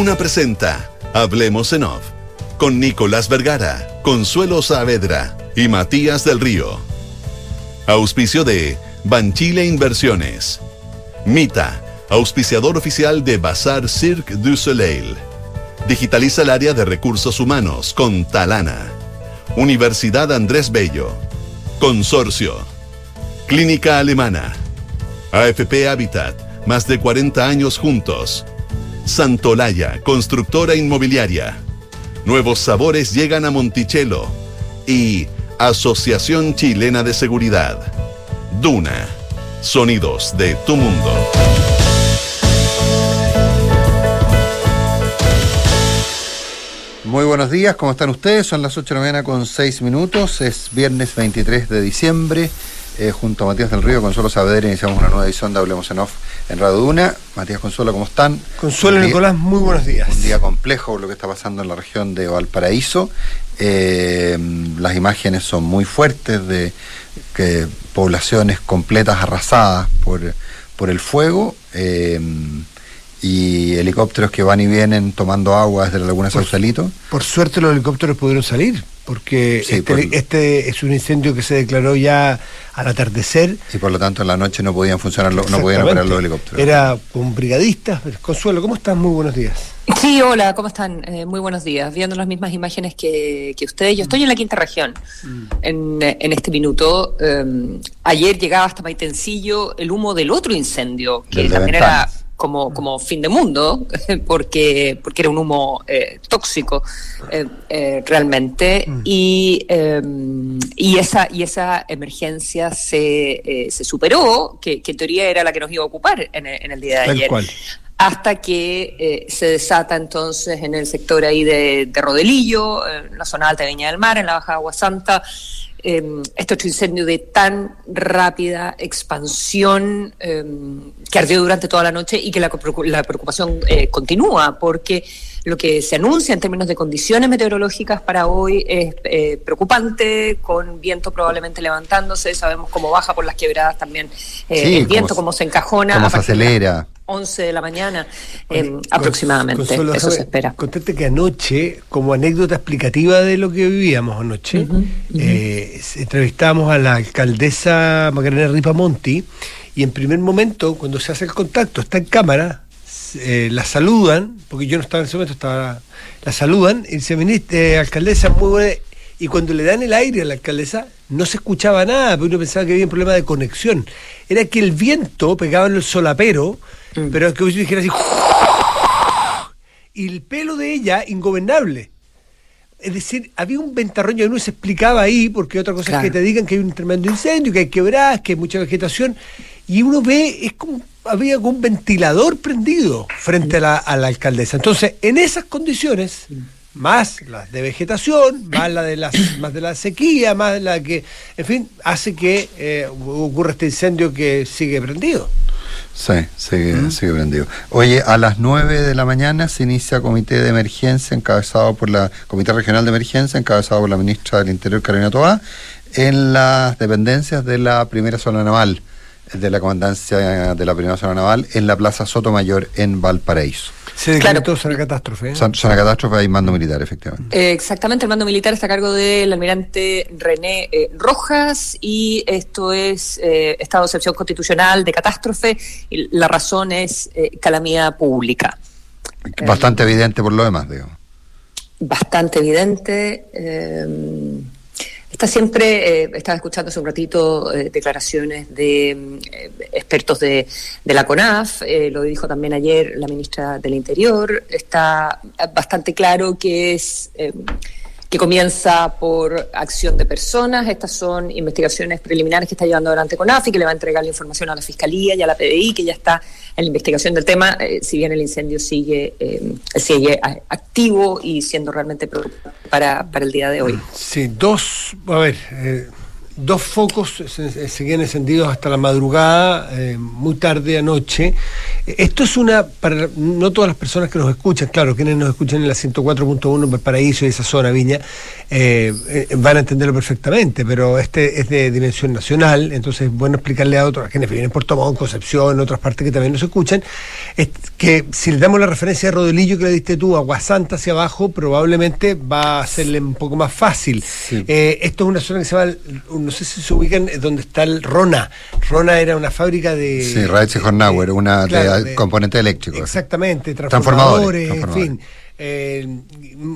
Duna presenta Hablemos en Off con Nicolás Vergara, Consuelo Saavedra y Matías del Río. Auspicio de Banchile Inversiones. Mita, auspiciador oficial de Bazar Cirque du Soleil. Digitaliza el área de recursos humanos con Talana. Universidad Andrés Bello. Consorcio. Clínica Alemana. AFP Habitat. Más de 40 años juntos. Santolaya, constructora inmobiliaria. Nuevos sabores llegan a Monticello. Y Asociación Chilena de Seguridad. Duna. Sonidos de tu mundo. Muy buenos días, ¿cómo están ustedes? Son las 8 de la mañana con 6 minutos, es viernes 23 de diciembre. Eh, junto a Matías del Río, Consuelo Saavedra, iniciamos una nueva edición de Hablemos en Off en Radio Duna. Matías Consuelo, ¿cómo están? Consuelo Nicolás, muy buenos días. Un día complejo lo que está pasando en la región de Valparaíso. Eh, las imágenes son muy fuertes de que poblaciones completas arrasadas por, por el fuego. Eh, y helicópteros que van y vienen tomando agua desde la laguna Sausalito. Por suerte los helicópteros pudieron salir, porque Sí, este, por- este es un incendio que se declaró ya al atardecer. Y por lo tanto en la noche no podían funcionar, no podían operar los helicópteros. Era con brigadistas. Consuelo, ¿cómo estás? Muy buenos días. Sí, hola, ¿cómo están? Eh, muy buenos días. Viendo las mismas imágenes que, que ustedes. Yo estoy en la quinta región en, eh, en este minuto. Eh, ayer llegaba hasta Maitencillo el humo del otro incendio, que también era Ventanas. Como, como fin de mundo, porque, porque era un humo eh, tóxico eh, eh, realmente. Y, eh, y, esa, y esa emergencia se, eh, se superó, que, que en teoría era la que nos iba a ocupar en, el- en el día de Tal ayer cual. hasta que eh, se desata entonces en el sector ahí de, de Rodelillo, en la zona alta de Viña del Mar, en la Baja Agua Santa, eh, este otro incendio de tan rápida expansión eh, que ardió durante toda la noche y que la, la preocupación eh, continúa, porque lo que se anuncia en términos de condiciones meteorológicas para hoy es eh, preocupante, con viento probablemente levantándose, sabemos cómo baja por las quebradas también eh, Sí, el viento, cómo cómo, se- encajona. cómo se partir de las acelera. 11 de la mañana eh, Oye, aproximadamente. Consuelo, Eso se espera. Contarte que anoche, como anécdota explicativa de lo que vivíamos anoche, eh, s- entrevistamos a la alcaldesa Macarena Ripamonti y en primer momento, cuando se hace el contacto, está en cámara, eh, la saludan, porque yo no estaba en ese momento, estaba, la saludan y dice, "Ministra, eh, alcaldesa, muy buena. Y cuando le dan el aire a la alcaldesa, no se escuchaba nada, pero uno pensaba que había un problema de conexión. Era que el viento pegaba en el solapero, pero que yo dijera así, y el pelo de ella ingobernable. Es decir, había un ventarrón y uno se explicaba ahí, porque otra cosa es que te digan que hay un tremendo incendio, que hay quebradas, que hay mucha vegetación, y uno ve, es como, había un ventilador prendido frente a la, a la alcaldesa. Entonces, en esas condiciones, más las de vegetación, más la de la, más de la sequía, más la que, en fin, hace que eh, ocurra este incendio que sigue prendido. Sí, sigue, sigue prendido. Oye, a las 9 de la mañana se inicia comité de emergencia encabezado por la Comité Regional de Emergencia encabezado por la ministra del Interior Carolina Toá en las dependencias de la primera zona naval de la comandancia de la primera zona naval en la Plaza Sotomayor en Valparaíso. Se Claro. decretó zona catástrofe. ¿eh? Zona, catástrofe hay mando militar, efectivamente. Eh, exactamente, el mando militar está a cargo del almirante René eh, Rojas y esto es eh, estado de excepción constitucional de catástrofe. Y la razón es eh, calamidad pública. Bastante evidente por lo demás, digo. bastante evidente. Está siempre, eh, estaba escuchando hace un ratito eh, declaraciones de mm, expertos de, de la CONAF, eh, lo dijo también ayer la ministra del Interior, está bastante claro que es... que comienza por acción de personas. Estas son investigaciones preliminares que está llevando adelante CONAF y que le va a entregar la información a la Fiscalía y a la PDI, que ya está en la investigación del tema, eh, si bien el incendio sigue, eh, sigue activo y siendo realmente para, para el día de hoy. Sí, dos, a ver, eh, dos focos se- se- seguían encendidos hasta la madrugada, eh, muy tarde anoche. Esto es una, para no todas las personas que nos escuchan, claro, quienes nos escuchan en la 104.1 Paraíso y esa zona, Viña, eh, eh, van a entenderlo perfectamente, pero este es de dimensión nacional, entonces es bueno explicarle a otros, a quienes viven en Puerto Montt, Concepción, otras partes que también nos escuchan, es que si le damos la referencia de Rodelillo que le diste tú, Aguasanta hacia abajo, probablemente va a serle un poco más fácil. Esto es una zona que se llama, no sé si se ubican, donde está el Rona. Rona era una fábrica de... Sí, Raíces Hornauer, una componente eléctrico. Exactamente, transformadores, en fin. Eh,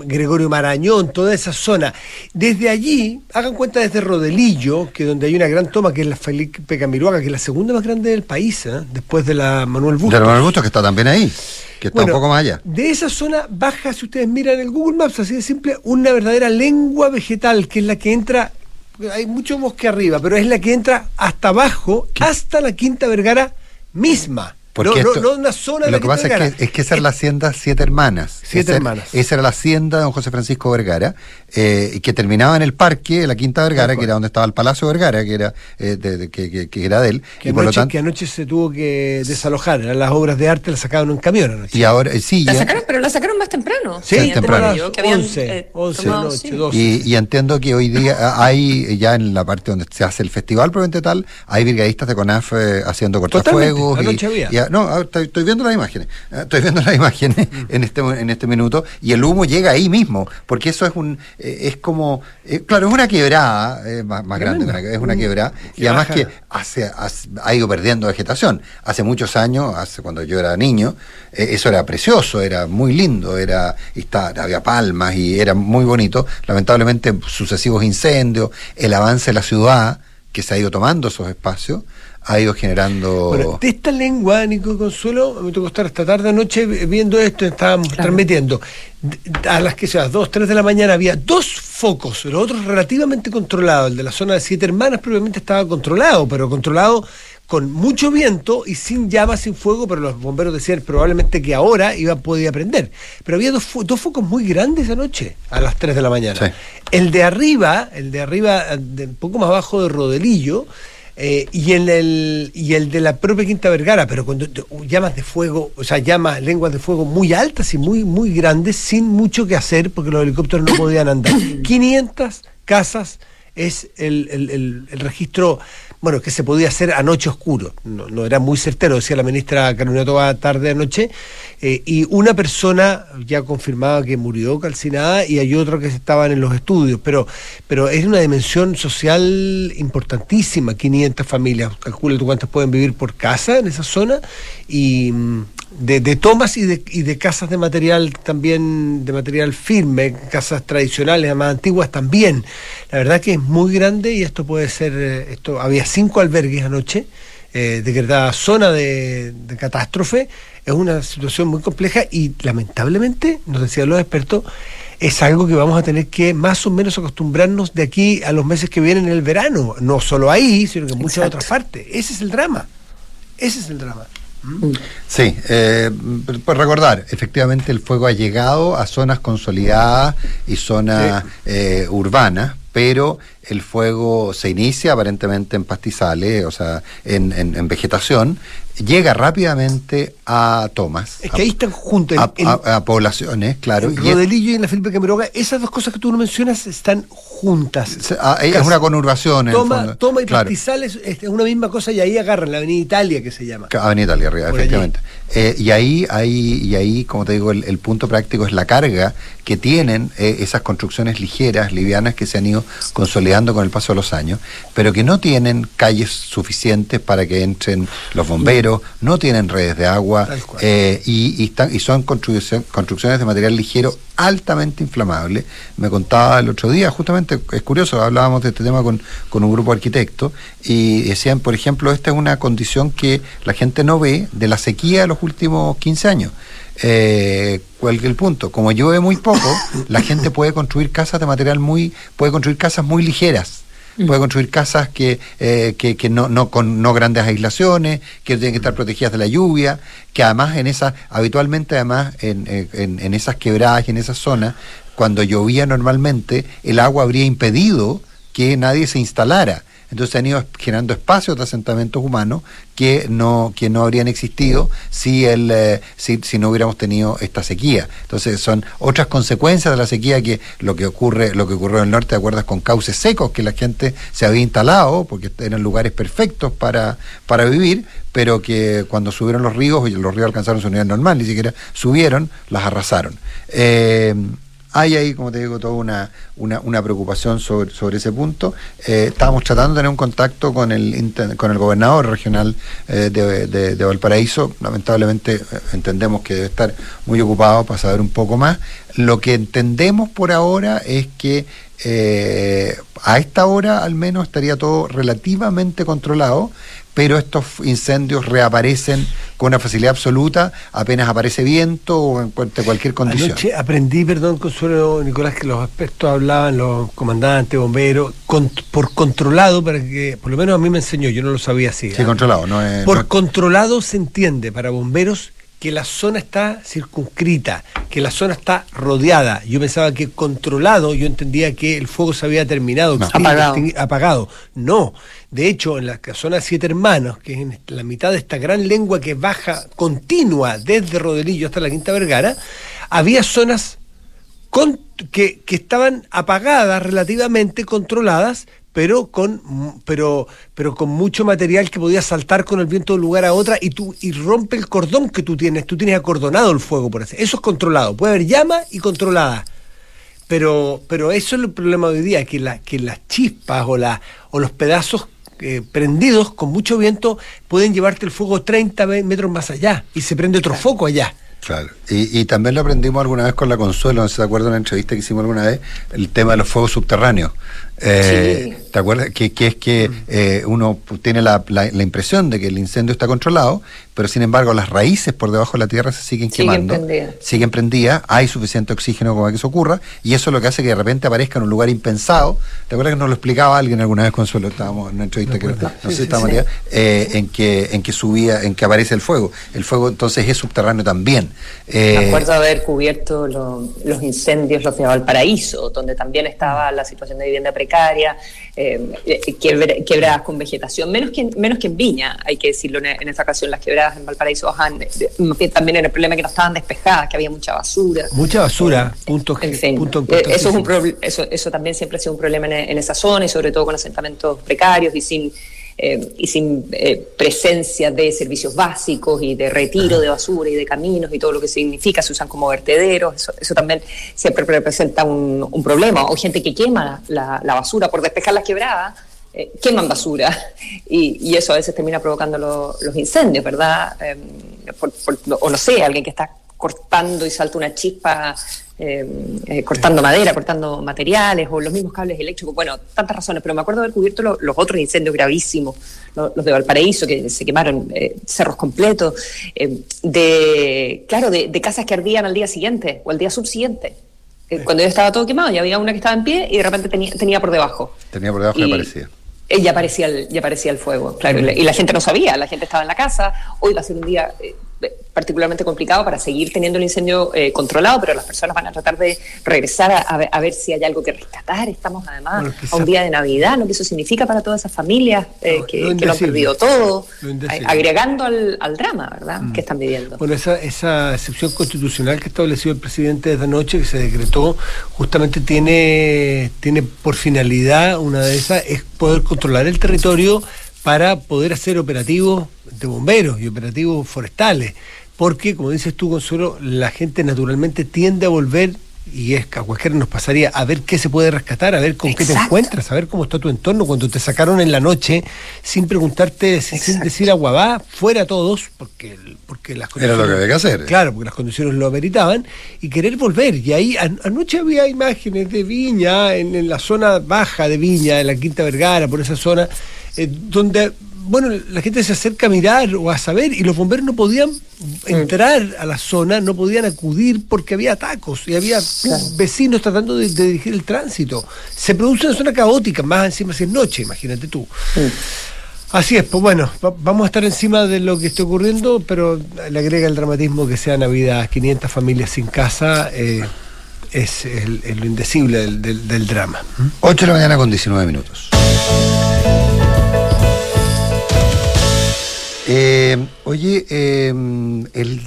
Gregorio Marañón, toda esa zona. Desde allí, hagan cuenta desde Rodelillo, que donde hay una gran toma, que es la Felipe Camiruaga, que es la segunda más grande del país, ¿eh? después de la Manuel Bustos. De la Manuel Bustos, que está también ahí, que está un poco más allá. De esa zona baja, si ustedes miran el Google Maps, así de simple, una verdadera lengua vegetal, que es la que entra hay mucho bosque arriba, pero es la que entra hasta abajo, hasta la Quinta Vergara misma. Porque no, no, una zona Lo que pasa es que, es que esa era la hacienda Siete Hermanas. Siete Hermanas. Esa era la hacienda de don José Francisco Vergara, eh, que terminaba en el parque, la Quinta Vergara, que era donde estaba el Palacio Vergara, que era, eh, de, que, que, era de él. Que, anoche, que anoche se tuvo que desalojar, eran las obras de arte, las sacaron en un camión anoche. Y ahora, eh, sí. La sacaron, pero la sacaron más temprano. Sí, temprano. 11, 11 noche, 12. Y, y, entiendo que hoy día hay, ya en la parte donde se hace el festival, probablemente tal, hay brigadistas de CONAF haciendo cortafuegos. Anoche había. No, estoy estoy viendo las imágenes, eh, estoy viendo las imágenes en este en este minuto y el humo llega ahí mismo, porque eso es un eh, es como eh, claro, es una quebrada, más, más grande, es una quebrada y además que hace, ha ido perdiendo vegetación. Hace muchos años, hace cuando yo era niño, eso era precioso, era muy lindo, era está, había palmas y era muy bonito. Lamentablemente sucesivos incendios, el avance de la ciudad que se ha ido tomando esos espacios ha ido generando. Bueno, de esta lengua, Nico Consuelo, me tocó estar esta tarde anoche viendo esto, estábamos transmitiendo. A las que sea, dos, tres de la mañana había dos focos, los otros relativamente controlados. El de la zona de Siete Hermanas probablemente estaba controlado, pero controlado con mucho viento y sin llamas, sin fuego, pero los bomberos decían probablemente que ahora iba podía prender. Pero había dos, dos focos muy grandes anoche, a las 3 de la mañana. El de arriba, el de arriba, un poco más abajo de Rodelillo, eh, y, el, y el de la propia Quinta Vergara, pero cuando llamas de fuego, o sea, llamas, lenguas de fuego muy altas y muy, muy grandes, sin mucho que hacer, porque los helicópteros no podían andar. 500 casas es el, el, el registro bueno, que se podía hacer anoche oscuro. No, era muy certero, decía la ministra Carolina Toba tarde anoche. Eh, y una persona ya confirmaba que murió calcinada y hay otro que estaban en los estudios. Pero, pero es una dimensión social importantísima, 500 familias. Calcula tú cuántas pueden vivir por casa en esa zona. Y mm, de, tomas y de, y de, casas de material también, de material firme, casas tradicionales, más antiguas también. La verdad que es muy grande y esto puede ser, eh, esto había cinco albergues anoche, eh, decretada zona de, de, catástrofe, es una situación muy compleja y lamentablemente, nos decían los expertos, es algo que vamos a tener que más o menos acostumbrarnos de aquí a los meses que vienen en el verano, no solo ahí, sino que en muchas otras partes. Ese es el drama, ese es el drama. Sí, eh, por recordar, efectivamente el fuego ha llegado a zonas consolidadas y zonas eh, urbanas, pero el fuego se inicia aparentemente en pastizales, o sea, en, en, vegetación, llega rápidamente a tomas. Es que ahí están juntos. A, poblaciones, claro. En Rodelillo y en la Felipe Camiroga, esas dos cosas que tú no mencionas están juntas. Ah, es una conurbación. toma, toma y pastizales es una misma cosa y ahí agarran la Avenida Italia que se llama. Avenida Italia, arriba, efectivamente. Eh, y ahí, ahí, y ahí, como te digo, el, punto práctico es la carga que tienen eh, esas construcciones ligeras, livianas, que se han ido consolidando con el paso de los años, pero que no tienen calles suficientes para que entren los bomberos, no tienen redes de agua, eh, y, y, están, y son construcciones de material ligero altamente inflamable. Me contaba el otro día, justamente, es curioso, hablábamos de este tema con, con un grupo de arquitectos y decían, por ejemplo, esta es una condición que la gente no ve de la sequía de los últimos 15 años. Eh, ¿Cuál es el punto? Como llueve muy poco, la gente puede construir casas de material muy, puede construir casas muy ligeras. Puede construir casas que, eh, que, que, no, no con no grandes aislaciones, que tienen que estar protegidas de la lluvia, que además en esas, habitualmente además en, en, en esas quebradas y en esas zonas, cuando llovía normalmente, el agua habría impedido que nadie se instalara. Entonces han ido generando espacios de asentamientos humanos que no, que no habrían existido si, el, eh, si, si, no hubiéramos tenido esta sequía. Entonces son otras consecuencias de la sequía que lo que ocurre, lo que ocurrió en el norte, ¿te acuerdas? Con cauces secos que la gente se había instalado porque eran lugares perfectos para, para vivir, pero que cuando subieron los ríos, y los ríos alcanzaron su nivel normal, ni siquiera subieron, las arrasaron. Eh, hay ahí, como te digo, toda una, una, preocupación sobre, sobre ese punto. Eh, estábamos tratando de tener un contacto con el, con el gobernador regional eh, de, Valparaíso. Lamentablemente eh, entendemos que debe estar muy ocupado para saber un poco más. Lo que entendemos por ahora es que a esta hora al menos estaría todo relativamente controlado pero estos incendios reaparecen con una facilidad absoluta apenas aparece viento o en cualquier condición. Anoche aprendí, perdón, Consuelo Nicolás, que los aspectos hablaban, los comandantes, bomberos, por controlado, para que, por lo menos a mí me enseñó, yo no lo sabía así. Sí, ¿eh? controlado, no es. Por controlado se entiende para bomberos que la zona está circunscrita, que la zona está rodeada. Yo pensaba que controlado, yo entendía que el fuego se había terminado, apagado. apagado. No, de hecho, en la zona Siete Hermanos, que es en la mitad de esta gran lengua que baja continua desde Rodelillo hasta la Quinta Vergara, había zonas que, estaban apagadas relativamente, controladas, pero con, pero, pero con mucho material que podía saltar con el viento de un lugar a otra y, tú, y rompe el cordón que tú tienes. Tú tienes acordonado el fuego, por así. Eso es controlado. Puede haber llama y controlada. Pero, pero eso es el problema de hoy día, que, que las chispas o, o los pedazos eh, prendidos con mucho viento pueden llevarte el fuego 30 metros más allá y se prende otro foco allá. Claro, y, y, también lo aprendimos alguna vez con la Consuelo, no te acuerdas de una entrevista que hicimos alguna vez, el tema de los fuegos subterráneos. Eh, ¿Te acuerdas? Que, es que eh, uno tiene la, la, impresión de que el incendio está controlado, pero sin embargo las raíces por debajo de la tierra se siguen, quemando, siguen prendidas, hay suficiente oxígeno como para que eso ocurra, y eso es lo que hace que de repente aparezca en un lugar impensado. ¿Te acuerdas que nos lo explicaba alguien alguna vez, Consuelo? Estábamos en una entrevista que no sé si estábamos eh, en, que, en que subía, en que aparece el fuego. El fuego entonces es subterráneo también. Me eh, acuerdo haber cubierto los incendios, los de Valparaíso, donde también estaba la situación de vivienda precaria, eh, quebradas con vegetación, menos que, menos que en Viña, hay que decirlo en, esta ocasión, las quebradas en Valparaíso bajan, también era el problema que no estaban despejadas, que había mucha basura. Mucha basura, punto, en eh, eso, es un eso, eso también siempre ha sido un problema en, en esa zona y sobre todo con asentamientos precarios y sin eh, y sin eh, presencia de servicios básicos y de retiro de basura y de caminos y todo lo que significa, se usan como vertederos, eso, también siempre representa un, problema. O gente que quema la, basura por despejar las quebradas, eh, queman basura y, eso a veces termina provocando los incendios, ¿verdad? o no sé, alguien que está cortando y salta una chispa eh, eh, cortando madera, cortando materiales o los mismos cables eléctricos, bueno, tantas razones, pero me acuerdo haber cubierto los otros incendios gravísimos, los, de Valparaíso, que se quemaron eh, cerros completos, de, claro, de, casas que ardían al día siguiente o al día subsiguiente. Cuando ya estaba todo quemado, ya había una que estaba en pie y de repente tenía, tenía por debajo. Tenía por debajo y, aparecía. Ya aparecía, el, ya aparecía el fuego, claro, y la gente no sabía, la gente estaba en la casa, hoy va a ser un día particularmente complicado para seguir teniendo el incendio eh, controlado, pero las personas van a tratar de regresar a, ver, si hay algo que rescatar. Estamos además a un día de Navidad, lo que eso significa para todas esas familias eh, que, lo, han perdido todo, agregando al, drama, ¿verdad?, mm. que están viviendo. Bueno, esa, esa excepción constitucional que estableció el presidente esta noche, que se decretó, justamente tiene, tiene por finalidad, una de esas, es poder controlar el territorio para poder hacer operativos de bomberos y operativos forestales porque, como dices tú, Consuelo, la gente naturalmente tiende a volver, y es que a cualquiera nos pasaría, a ver qué se puede rescatar, a ver con qué te encuentras, a ver cómo está tu entorno cuando te sacaron en la noche, sin preguntarte, sin decir a guabá, fuera todos, porque, porque las condiciones... Era lo que había que hacer. Claro, porque las condiciones lo ameritaban, y querer volver. Y ahí anoche había imágenes de Viña, en, la zona baja de Viña, en la Quinta Vergara, por esa zona, eh, donde bueno, la gente se acerca a mirar o a saber y los bomberos no podían entrar a la zona, no podían acudir porque había atacos y había vecinos tratando de, dirigir el tránsito. Se produce una zona caótica, más encima si es noche, imagínate tú. Así es, pues bueno, vamos a estar encima de lo que está ocurriendo, pero le agrega el dramatismo que sea Navidad, 500 familias sin casa, eh, es lo indecible del, del drama. 8 de la mañana con 19 minutos. Eh, oye, eh, el,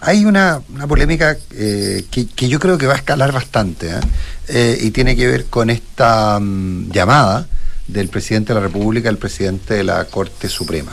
hay una, polémica eh, que, yo creo que va a escalar bastante y tiene que ver con esta mm, llamada del presidente de la República al presidente de la Corte Suprema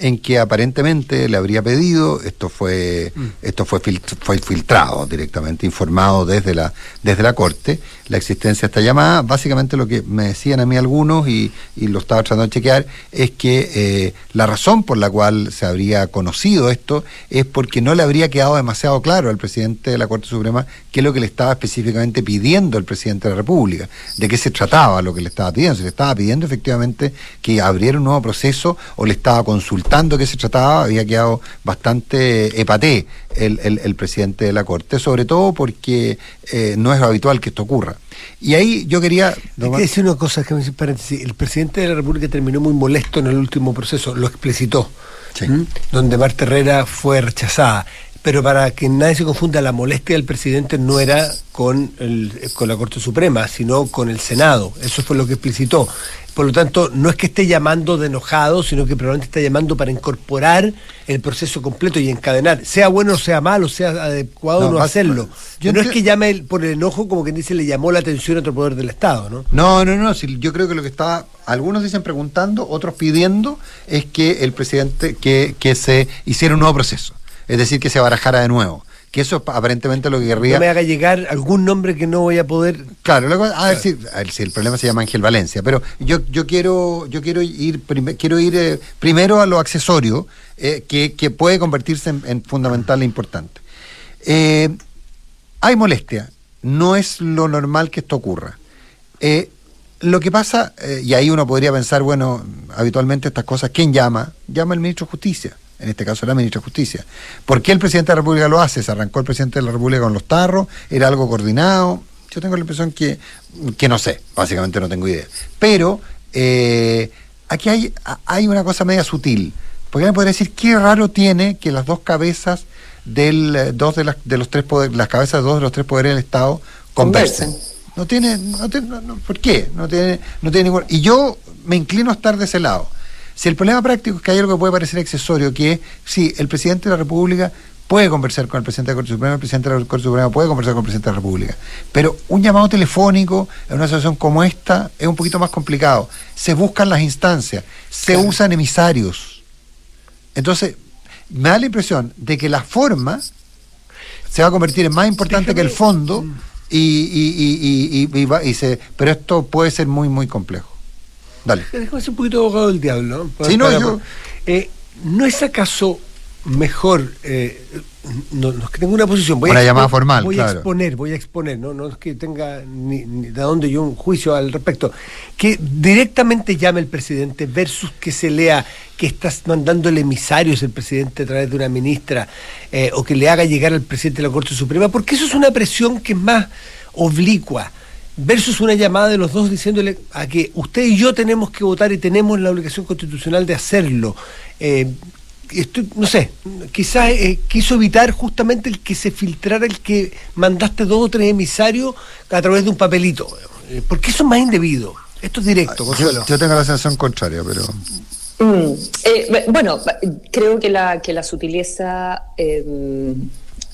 en que aparentemente le habría pedido, esto fue, mm. esto fue, fue filtrado directamente, informado desde la, desde la Corte, la existencia de esta llamada. Básicamente lo que me decían a mí algunos, y, y lo estaba tratando de chequear, es que eh, la razón por la cual se habría conocido esto es porque no le habría quedado demasiado claro al presidente de la Corte Suprema qué es lo que le estaba específicamente pidiendo el presidente de la República, de qué se trataba lo que le estaba pidiendo, si le estaba pidiendo efectivamente que abriera un nuevo proceso o le estaba consultando tanto que se trataba, había quedado bastante epaté el, presidente de la Corte, sobre todo porque eh, no es habitual que esto ocurra. Y ahí yo quería... Que decir una cosa, que me paréntesis, el presidente de la República terminó muy molesto en el último proceso, lo explicitó, donde Marta Herrera fue rechazada pero para que nadie se confunda, la molestia del presidente no era con, el, con la Corte Suprema, sino con el Senado. Eso fue lo que explicitó. Por lo tanto, no es que esté llamando de enojado, sino que probablemente está llamando para incorporar el proceso completo y encadenar, sea bueno o sea malo, sea adecuado o no hacerlo. no es que llame por el enojo como quien dice le llamó la atención a otro poder del Estado, ¿no? No, no, no. yo creo que lo que está, algunos dicen preguntando, otros pidiendo, es que el presidente, que, que se hiciera un nuevo proceso. Es decir, que se barajara de nuevo que eso es aparentemente lo que querría. No me haga llegar algún nombre que no voy a poder. Claro, a, ver si, el problema se llama Ángel Valencia, pero yo, yo quiero, yo quiero ir, quiero ir eh, primero a lo accesorio, eh, que, puede convertirse en, fundamental e importante. Eh, hay molestia, no es lo normal que esto ocurra. lo que pasa, y ahí uno podría pensar, bueno, habitualmente estas cosas, ¿quién llama? Llama el ministro de Justicia en este caso la ministra de Justicia. ¿Por qué el presidente de la República lo hace? Se arrancó el presidente de la República con los tarros, era algo coordinado. Yo tengo la impresión que, que no sé, básicamente no tengo idea. Pero eh, aquí hay, hay una cosa media sutil. Porque me podría decir qué raro tiene que las dos cabezas del eh, dos de, las, de los tres poderes, las cabezas de dos de los tres poderes del Estado conversen. No tiene, no, tiene ¿por qué? No tiene, no tiene ningún. Y yo me inclino a estar de ese lado. Si el problema práctico es que hay algo que puede parecer accesorio, que es, sí, el presidente de la República puede conversar con el presidente de la Corte Suprema, el presidente de la Corte Suprema puede conversar con el presidente de la República. Pero un llamado telefónico en una situación como esta es un poquito más complicado. Se buscan las instancias, se usan emisarios. Entonces, me da la impresión de que la forma se va a convertir en más importante que el fondo mm. y, y, se, pero esto puede ser muy, muy complejo. Dale. Déjame ser un poquito abogado del diablo. ¿no? no, yo... Eh, ¿No es acaso mejor eh, no, no, es que tenga una posición voy una a llamada formal voy a exponer voy a exponer no no es que tenga ni, de dónde yo un juicio al respecto que directamente llame el presidente versus que se lea que estás mandándole emisarios el presidente a través de una ministra eh, o que le haga llegar al presidente de la Corte Suprema porque eso es una presión que es más oblicua versus una llamada de los dos diciéndole a que usted y yo tenemos que votar y tenemos la obligación constitucional de hacerlo. Eh, no sé, quizás eh, quiso evitar justamente el que se filtrara el que mandaste dos o tres emisarios a través de un papelito, eh, porque eso es más indebido. Esto es directo, Consuelo. Yo, tengo la sensación contraria, pero... Mm, bueno, creo que la, que la sutileza de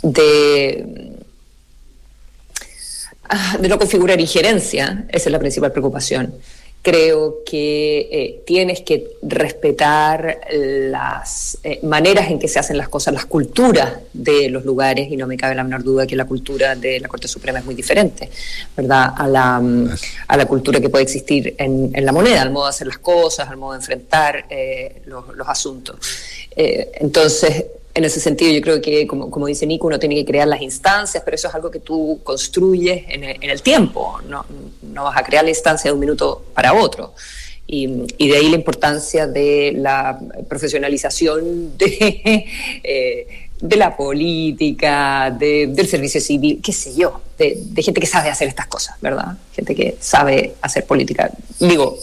Ah, de no configurar injerencia, esa es la principal preocupación. Creo que eh, tienes que respetar las eh, maneras en que se hacen las cosas, las culturas de los lugares, y no me cabe la menor duda que la cultura de la Corte Suprema es muy diferente, ¿verdad? A la, a la cultura que puede existir en, en, la moneda, al modo de hacer las cosas, al modo de enfrentar eh, los, los, asuntos. entonces, en ese sentido, yo creo que, como, como, dice Nico, uno tiene que crear las instancias, pero eso es algo que tú construyes en el, tiempo. No, no, vas a crear la instancia de un minuto para otro. Y, y de ahí la importancia de la profesionalización de, eh, de la política, de, del servicio civil, qué sé yo, de, de gente que sabe hacer estas cosas, ¿verdad? Gente que sabe hacer política. Digo,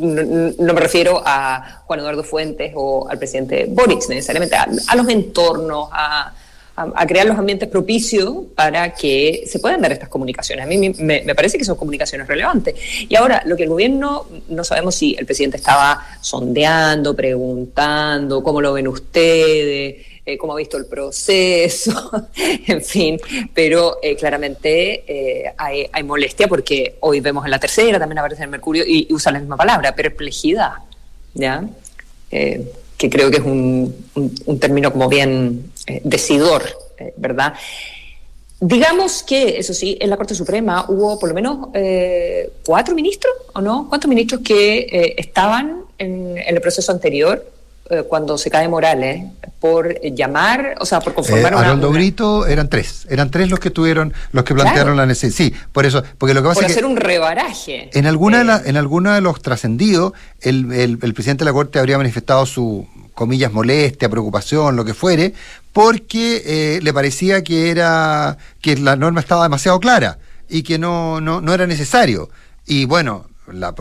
no, me refiero a Juan Eduardo Fuentes o al presidente Boric necesariamente, a, los entornos, a, a, crear los ambientes propicios para que se puedan dar estas comunicaciones. A mí me, me, parece que son comunicaciones relevantes. Y ahora, lo que el gobierno, no sabemos si el presidente estaba sondeando, preguntando, cómo lo ven ustedes, eh, cómo ha visto el proceso, en fin, pero eh, claramente eh, hay, molestia porque hoy vemos en la tercera, también aparece en Mercurio y, usa la misma palabra, perplejidad, ¿ya? que creo que es un, término como bien eh, decidor, eh, ¿verdad? Digamos que, eso sí, en la Corte Suprema hubo por lo menos eh, cuatro ministros, ¿o no? ¿Cuántos ministros que estaban en, el proceso anterior cuando se cae Morales por llamar, o sea, por conformar una, Haroldo Brito eran tres, eran tres los que tuvieron, los que plantearon la necesidad. Sí, por eso, porque lo que pasa por es hacer un rebaraje. En alguna, de en alguna de los trascendidos, el, el, el presidente de la Corte habría manifestado su comillas, molestia, preocupación, lo que fuere, porque eh, le parecía que era que la norma estaba demasiado clara y que no, no, no era necesario. Y bueno, la,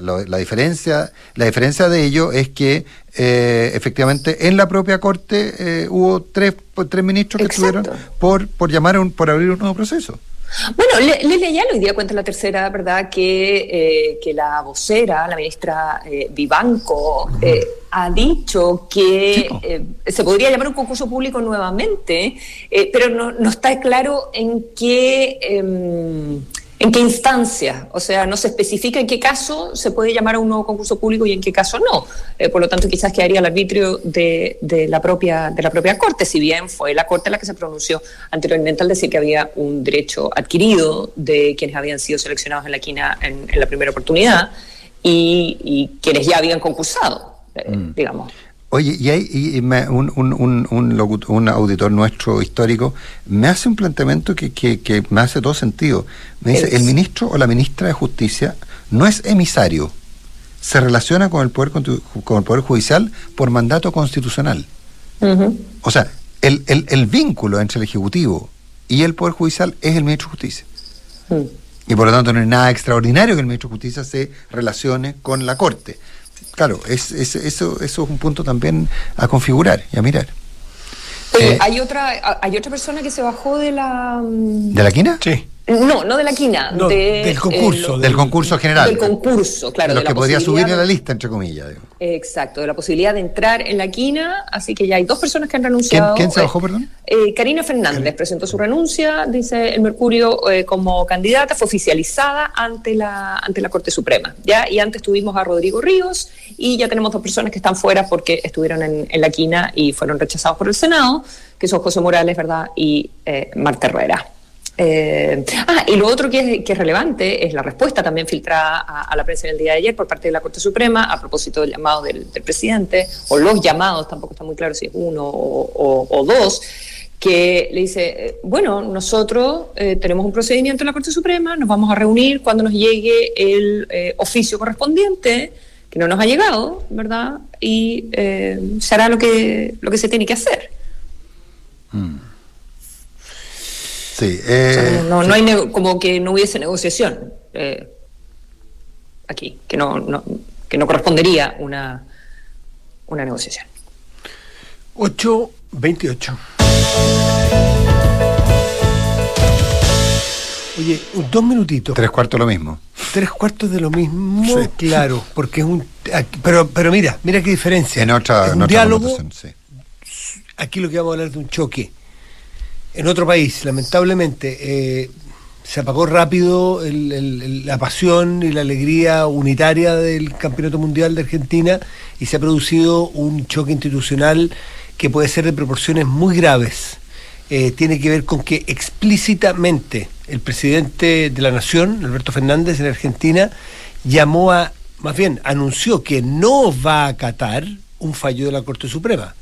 la, diferencia la diferencia de ello es que eh, efectivamente en la propia corte eh, hubo tres, tres ministros que estuvieron por por llamar un, por abrir un nuevo proceso. Bueno, Leslie ya hoy día cuenta la tercera, ¿verdad?, que, eh, que la vocera, la ministra eh, Vivanco, eh, ha dicho que se podría llamar un concurso público nuevamente, pero no, no, está claro en qué em, ¿En qué instancia? O sea, no se especifica en qué caso se puede llamar a un nuevo concurso público y en qué caso no. Eh, por lo tanto, quizás quedaría el arbitrio de, de, la propia, de la propia Corte, si bien fue la Corte la que se pronunció anteriormente al decir que había un derecho adquirido de quienes habían sido seleccionados en la quina en, la primera oportunidad y, quienes ya habían concursado, eh, mm. digamos. Oye, y, hay, un, un, un, un, auditor nuestro histórico me hace un planteamiento que, que, me hace todo sentido. Me dice, el ministro o la ministra de Justicia no es emisario, se relaciona con el Poder, con el poder Judicial por mandato constitucional. O sea, el, el, el, vínculo entre el Ejecutivo y el Poder Judicial es el ministro de Justicia. Mm. Y por lo tanto no es nada extraordinario que el ministro de Justicia se relacione con la Corte. Claro, es, eso, eso es un punto también a configurar y a mirar. Oye, eh, hay otra hay otra persona que se bajó de la mm, ¿De la quina? Sí. No, no de la quina, del concurso. Eh, del concurso general. Del concurso, claro. De los que podría subir en la lista, entre comillas. Exacto, de la posibilidad de entrar en la quina, así que ya hay dos personas que han renunciado. ¿Quién, se bajó, perdón? Eh, Karina Fernández presentó su renuncia, dice el Mercurio, eh, como candidata, fue oficializada ante la, ante la Corte Suprema. ¿ya? Y antes tuvimos a Rodrigo Ríos y ya tenemos dos personas que están fuera porque estuvieron en, en la quina y fueron rechazados por el Senado, que son José Morales, ¿verdad? Y Marta Herrera. Eh, ah, y lo otro que es, relevante es la respuesta también filtrada a, la prensa en el día de ayer por parte de la Corte Suprema a propósito del llamado del, presidente, o los llamados, tampoco está muy claro si es uno o, dos, que le dice, eh, bueno, nosotros eh, tenemos un procedimiento en la Corte Suprema, nos vamos a reunir cuando nos llegue el oficio correspondiente, que no nos ha llegado, ¿verdad? Y se hará lo que, lo que se tiene que hacer. Mm. Sí, eh, no, no, hay como que no hubiese negociación eh, aquí, que no, no, que no correspondería una, una negociación. 8.28. Oye, dos minutitos. Tres cuartos lo mismo. Tres cuartos de lo mismo, claro, porque es un... Pero, pero mira, mira qué diferencia. En otra, un diálogo, aquí lo que vamos a hablar de un choque en otro país, lamentablemente, eh, se apagó rápido la pasión y la alegría unitaria del Campeonato Mundial de Argentina y se ha producido un choque institucional que puede ser de proporciones muy graves. Eh, tiene que ver con que explícitamente el presidente de la Nación, Alberto Fernández, en Argentina, llamó a, más bien, anunció que no va a acatar un fallo de la Corte Suprema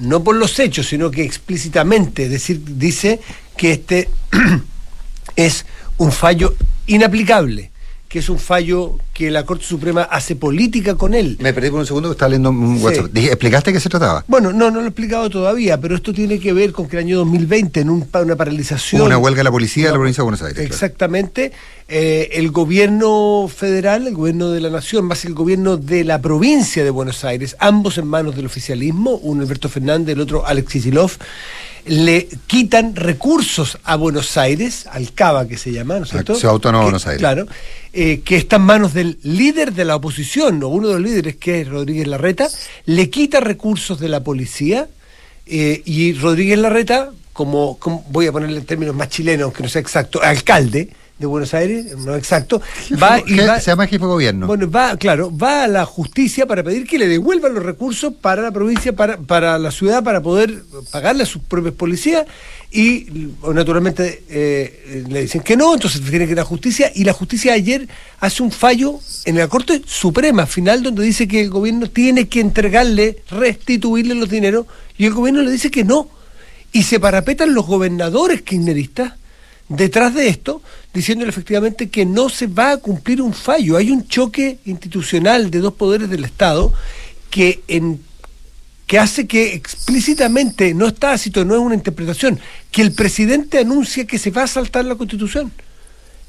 no por los hechos, sino que explícitamente decir, dice que este es un fallo inaplicable que es un fallo que la Corte Suprema hace política con él. Me perdí por un segundo que estaba leyendo un WhatsApp. ¿Explicaste qué se trataba? Bueno, no, no lo he explicado todavía, pero esto tiene que ver con que el año 2020, en una paralización... una huelga de la policía de la provincia de Buenos Aires. Exactamente. Eh, el gobierno federal, el gobierno de la nación, más el gobierno de la provincia de Buenos Aires, ambos en manos del oficialismo, uno Alberto Fernández, el otro Alexis Silov, le quitan recursos a Buenos Aires, al CABA que se llama, ¿no es cierto? Acción Autónoma Que- Buenos Aires. Claro, eh, que está en manos del líder de la oposición, o uno de los líderes que es Rodríguez Larreta, le quita recursos de la policía eh, y Rodríguez Larreta, como, como- voy a ponerle en términos más chilenos, aunque no sea exacto, alcalde de Buenos Aires, no exacto, va y va, se llama jefe de gobierno. bueno, va, claro, va a la justicia para pedir que le devuelvan los recursos para la provincia, para, para la ciudad, para poder pagarle a sus propios policías y naturalmente eh, le dicen que no, entonces tiene que ir a la justicia y la justicia ayer hace un fallo en la Corte Suprema final donde dice que el gobierno tiene que entregarle, restituirle los dineros y el gobierno le dice que no. Y se parapetan los gobernadores kirchneristas detrás de esto, diciéndole efectivamente que no se va a cumplir un fallo. Hay un choque institucional de dos poderes del Estado que en que hace que explícitamente, no está tácito, no es una interpretación, que el presidente anuncia que se va a saltar la Constitución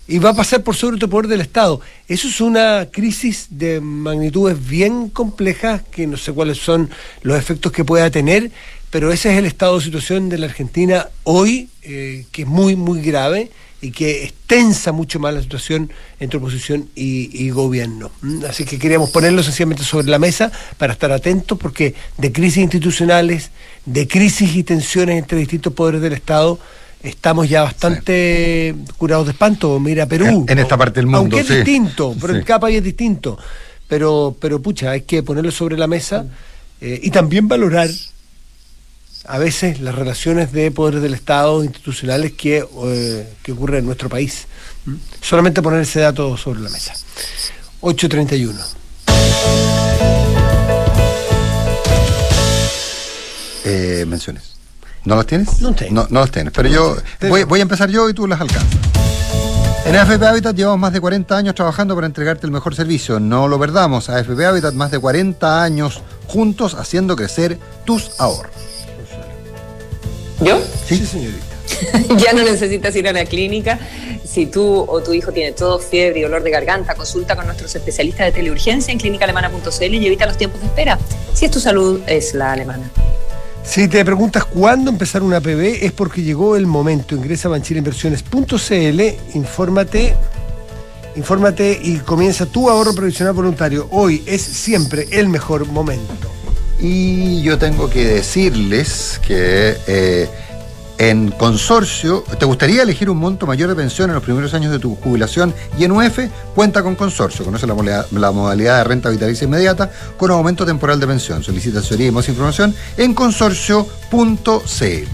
y va a pasar por sobre otro poder del Estado. Eso es una crisis de magnitudes bien complejas, que no sé cuáles son los efectos que pueda tener, pero ese es el estado de situación de la Argentina hoy, eh, que es muy, muy grave y que extensa mucho más la situación entre oposición y, y gobierno. ¿m? Así que queríamos ponerlo sencillamente sobre la mesa para estar atentos, porque de crisis institucionales, de crisis y tensiones entre distintos poderes del Estado, estamos ya bastante curados de espanto. Mira Perú. En- en esta parte del mundo, Aunque es sí. distinto, pero en Sí. cada país es distinto. Pero, pero pucha, hay que ponerlo sobre la mesa eh, y también valorar a veces las relaciones de poderes del Estado institucionales que, eh, que ocurren en nuestro país. ¿Mm? Solamente poner ese dato sobre la mesa. 831. Eh, menciones. ¿No las tienes? No tengo. No, no las tienes. Pero yo Tengo. voy, voy a empezar yo y tú las alcanzas. En AFP Habitat llevamos más de 40 años trabajando para entregarte el mejor servicio. No lo perdamos. AFP Habitat más de 40 años juntos haciendo crecer tus ahorros. ¿Yo? Sí, señorita. ya no necesitas ir a la clínica. Si tú o tu hijo tiene tos, fiebre y dolor de garganta, consulta con nuestros especialistas de teleurgencia en clínicaalemana.cl y evita los tiempos de espera. Si es tu salud, es la alemana. Si te preguntas cuándo empezar una PB, es porque llegó el momento. Ingresa a banchileinversiones.cl, infórmate, infórmate y comienza tu ahorro previsional voluntario. Hoy es siempre el mejor momento. Y yo tengo que decirles que eh, en consorcio, ¿te gustaría elegir un monto mayor de pensión en los primeros años de tu jubilación? Y en UF cuenta con consorcio. Conoce la, modalidad- la modalidad de renta vitalicia inmediata con aumento temporal de pensión. Solicita asesoría y más información en consorcio.cl.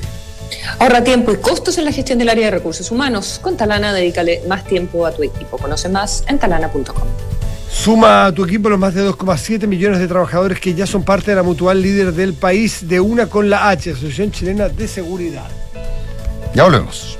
Ahorra tiempo y costos en la gestión del área de recursos humanos. Con Talana, dedícale más tiempo a tu equipo. Conoce más en talana.com. Suma a tu equipo los más de 2,7 millones de trabajadores que ya son parte de la mutual líder del país, de una con la H, Asociación Chilena de Seguridad. Ya volvemos.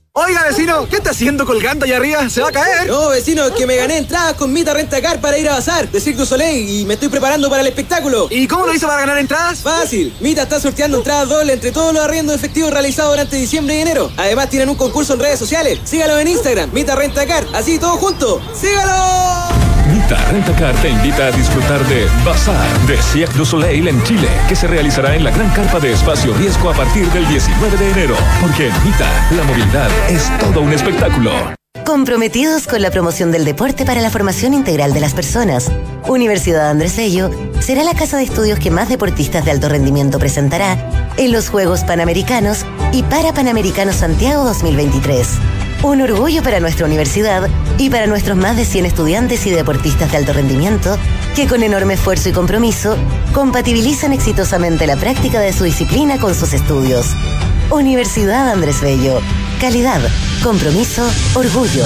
Oiga, vecino, ¿qué está haciendo colgando allá arriba? ¿Se va a caer? No, vecino, es que me gané entradas con Mita Rentacar para ir a bazar de du Soleil y me estoy preparando para el espectáculo. ¿Y cómo lo hizo para ganar entradas? Fácil. Mita está sorteando entradas dobles entre todos los arriendos efectivos realizados durante diciembre y enero. Además, tienen un concurso en redes sociales. Sígalo en Instagram, Mita Rentacar. Así, todos juntos. ¡Sígalo! Mita Rentacar te invita a disfrutar de Bazar de Cirque du Soleil en Chile, que se realizará en la gran carpa de espacio riesgo a partir del 19 de enero. Porque en Mita, la movilidad es todo un espectáculo. Comprometidos con la promoción del deporte para la formación integral de las personas, Universidad Andrés Bello será la casa de estudios que más deportistas de alto rendimiento presentará en los Juegos Panamericanos y para Panamericanos Santiago 2023. Un orgullo para nuestra universidad y para nuestros más de 100 estudiantes y deportistas de alto rendimiento que con enorme esfuerzo y compromiso compatibilizan exitosamente la práctica de su disciplina con sus estudios. Universidad Andrés Bello. Calidad, compromiso, orgullo.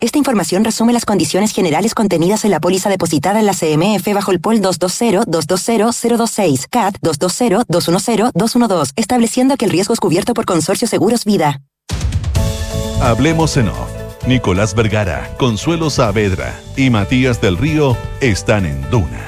Esta información resume las condiciones generales contenidas en la póliza depositada en la CMF bajo el POL 220-220-026, CAT 220-210-212, estableciendo que el riesgo es cubierto por Consorcio Seguros Vida. Hablemos en off. Nicolás Vergara, Consuelo Saavedra y Matías del Río están en Duna.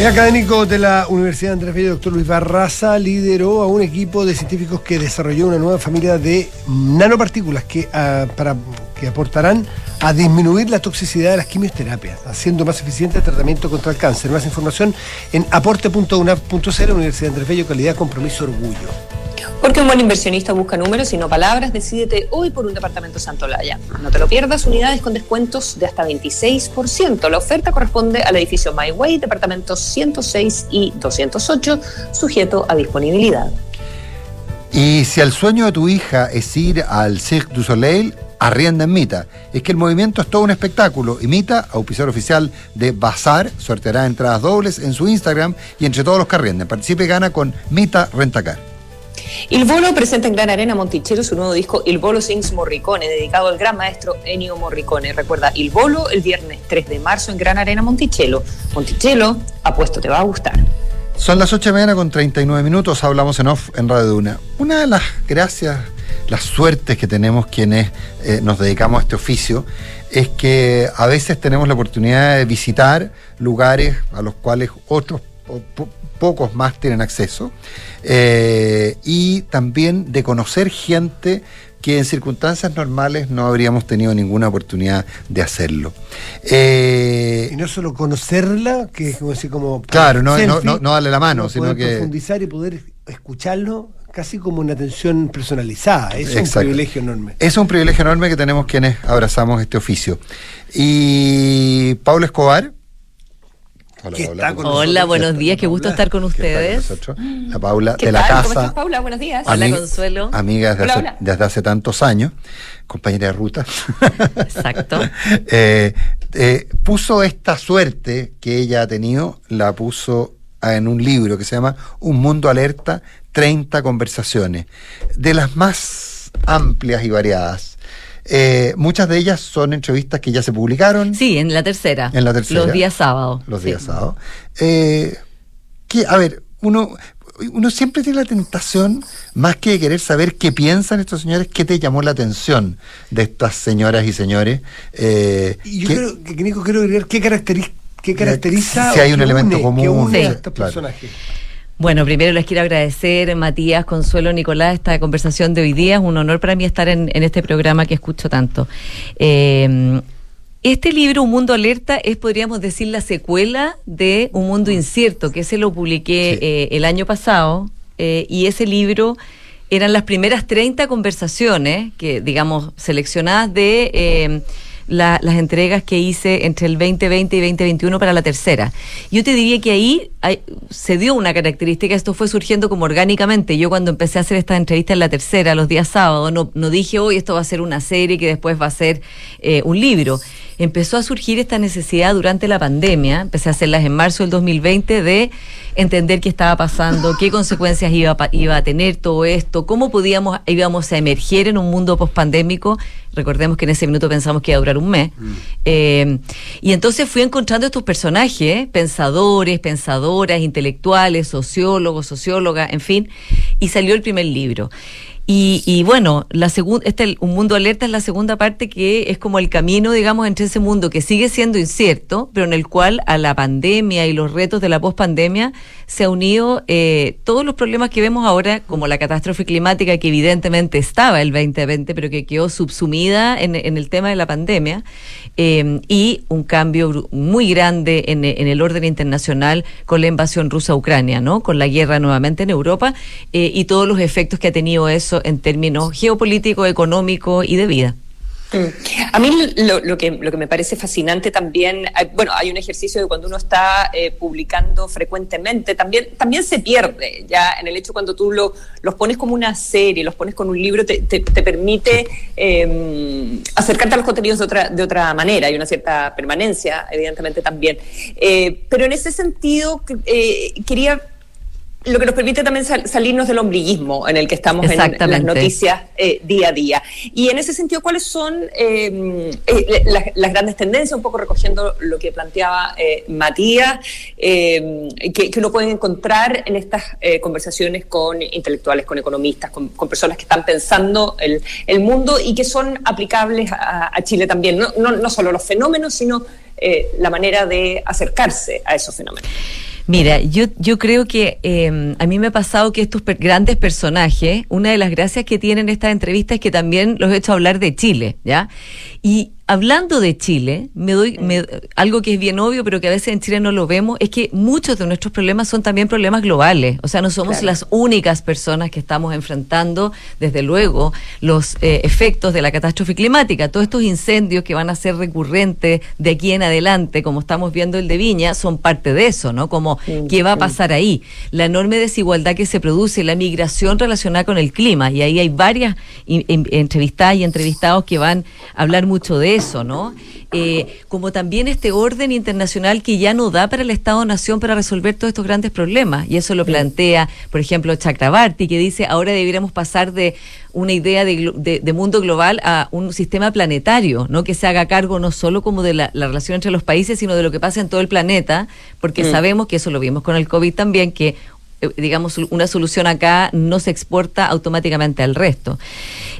El académico de la Universidad de Andrés Bello, doctor Luis Barraza, lideró a un equipo de científicos que desarrolló una nueva familia de nanopartículas que, uh, para, que aportarán a disminuir la toxicidad de las quimioterapias, haciendo más eficiente el tratamiento contra el cáncer. Más información en aporte.unap.cl, Universidad de Andrés Bello, calidad, compromiso, orgullo. Porque un buen inversionista busca números y no palabras. Decídete hoy por un departamento Santolaya. No te lo pierdas, unidades con descuentos de hasta 26%. La oferta corresponde al edificio My Way, departamentos 106 y 208, sujeto a disponibilidad. Y si el sueño de tu hija es ir al Cirque du Soleil, arrienda en Mita. Es que el movimiento es todo un espectáculo y Mita, auspiciador oficial de Bazar, sorteará entradas dobles en su Instagram y entre todos los que arrienden. Participe y gana con Mita Rentacar. Il Bolo presenta en Gran Arena Monticello su nuevo disco Il Bolo Sings Morricone, dedicado al gran maestro Ennio Morricone. Recuerda, Il Bolo el viernes 3 de marzo en Gran Arena Monticello. Monticello, apuesto, te va a gustar. Son las 8 de mañana con 39 minutos, hablamos en off en Radio Duna. Una de las gracias, las suertes que tenemos quienes eh, nos dedicamos a este oficio es que a veces tenemos la oportunidad de visitar lugares a los cuales otros pocos más tienen acceso, eh, y también de conocer gente que en circunstancias normales no habríamos tenido ninguna oportunidad de hacerlo. Eh, y no solo conocerla, que es como así como... Claro, no, no, no, darle la mano, sino que... profundizar y poder escucharlo, casi como una atención personalizada. Es un privilegio enorme. Es un privilegio enorme que tenemos quienes abrazamos este oficio. Y Paula Escobar. Hola, Que Paula, está con ¿cómo nosotros. Hola, buenos días, qué gusto estar con ustedes. La Paula ¿Qué de la tal? ¿Cómo casa. estás, Paula? Buenos días. Hola, Consuelo. Amiga desde, Hola, hace, hola. desde hace tantos años, compañera de ruta. Exacto. Eh, eh, puso esta suerte que ella ha tenido, la puso en un libro que se llama Un Mundo Alerta, 30 conversaciones, de las más amplias y variadas. Eh, muchas de ellas son entrevistas que ya se publicaron Sí, en la tercera. en la tercera. Los días sábados. Los Sí. días sábados. Eh, que, a ver, uno, uno siempre tiene la tentación, más que de querer saber qué piensan estos señores, qué te llamó la atención de estas señoras y señores. Eh, Y yo que- creo que, Nico, quiero agregar qué, caracteriza qué caracteriza Si hay un elemento une- común, que une Sí. a estos claro. personajes. Bueno, primero les quiero agradecer, Matías, Consuelo, Nicolás, esta conversación de hoy día. Es un honor para mí estar en, en este programa que escucho tanto. Eh, este libro, Un Mundo Alerta, es, podríamos decir, la secuela de Un Mundo Incierto, que ese lo publiqué eh, el año pasado. eh, y ese libro eran las primeras 30 conversaciones, que digamos, seleccionadas de... la- las entregas que hice entre el 2020 y 2021 para la tercera. Yo te diría que ahí hay- se dio una característica, esto fue surgiendo como orgánicamente. Yo cuando empecé a hacer estas entrevistas en la tercera, los días sábados, no, no dije hoy esto va a ser una serie que después va a ser eh, un libro. Empezó a surgir esta necesidad durante la pandemia, empecé a hacerlas en marzo del 2020, de entender qué estaba pasando, qué consecuencias iba iba a tener todo esto, cómo podíamos, íbamos a emerger en un mundo pospandémico. Recordemos que en ese minuto pensamos que iba a durar un mes. Eh, y entonces fui encontrando estos personajes, pensadores, pensadoras, intelectuales, sociólogos, sociólogas, en fin, y salió el primer libro. Y, y bueno, la segunda, este Un Mundo Alerta es la segunda parte que es como el camino, digamos, entre ese mundo que sigue siendo incierto, pero en el cual a la pandemia y los retos de la pospandemia se ha unido eh, todos los problemas que vemos ahora, como la catástrofe climática que evidentemente estaba el 2020, pero que quedó subsumida en, en el tema de la pandemia, eh, y un cambio muy grande en, en el orden internacional con la invasión rusa a Ucrania, ¿no? Con la guerra nuevamente en Europa eh, y todos los efectos que ha tenido eso en términos geopolíticos, económicos y de vida. Mm. A mí lo, que, lo que me parece fascinante también, bueno, hay un ejercicio de cuando uno está eh, publicando frecuentemente, también, también se pierde ya en el hecho cuando tú lo, los pones como una serie, los pones con un libro, te, te- te permite eh, acercarte a los contenidos de otra, de otra manera, hay una cierta permanencia, evidentemente también. Eh, pero en ese sentido, eh, quería lo que nos permite también sal- salirnos del ombliguismo en el que estamos en las noticias eh, día a día. Y en ese sentido, ¿cuáles son eh, eh, las, las grandes tendencias? Un poco recogiendo lo que planteaba eh, Matías, eh, que, que uno puede encontrar en estas eh, conversaciones con intelectuales, con economistas, con, con personas que están pensando el, el mundo y que son aplicables a, a Chile también. No, no, no solo los fenómenos, sino eh, la manera de acercarse a esos fenómenos. Mira, yo, yo creo que eh, a mí me ha pasado que estos per- grandes personajes, una de las gracias que tienen estas entrevistas es que también los he hecho hablar de Chile, ¿ya? Y hablando de Chile, me doy me- algo que es bien obvio, pero que a veces en Chile no lo vemos, es que muchos de nuestros problemas son también problemas globales. O sea, no somos Claro. las únicas personas que estamos enfrentando, desde luego, los eh, efectos de la catástrofe climática. Todos estos incendios que van a ser recurrentes de aquí en adelante, como estamos viendo el de Viña, son parte de eso, ¿no? Como qué va a pasar ahí. La enorme desigualdad que se produce, la migración relacionada con el clima. Y ahí hay varias in- in- entrevistadas y entrevistados que van a hablar mucho de eso, ¿no? Eh, como también este orden internacional que ya no da para el Estado-Nación para resolver todos estos grandes problemas. Y eso lo plantea, por ejemplo, Chakrabarti, que dice ahora deberíamos pasar de una idea de, glo- de- de mundo global a un sistema planetario, ¿no? Que se haga cargo no solo como de la, la relación entre los países, sino de lo que pasa en todo el planeta, porque Mm. sabemos que eso lo vimos con el COVID también, que digamos, una solución acá no se exporta automáticamente al resto.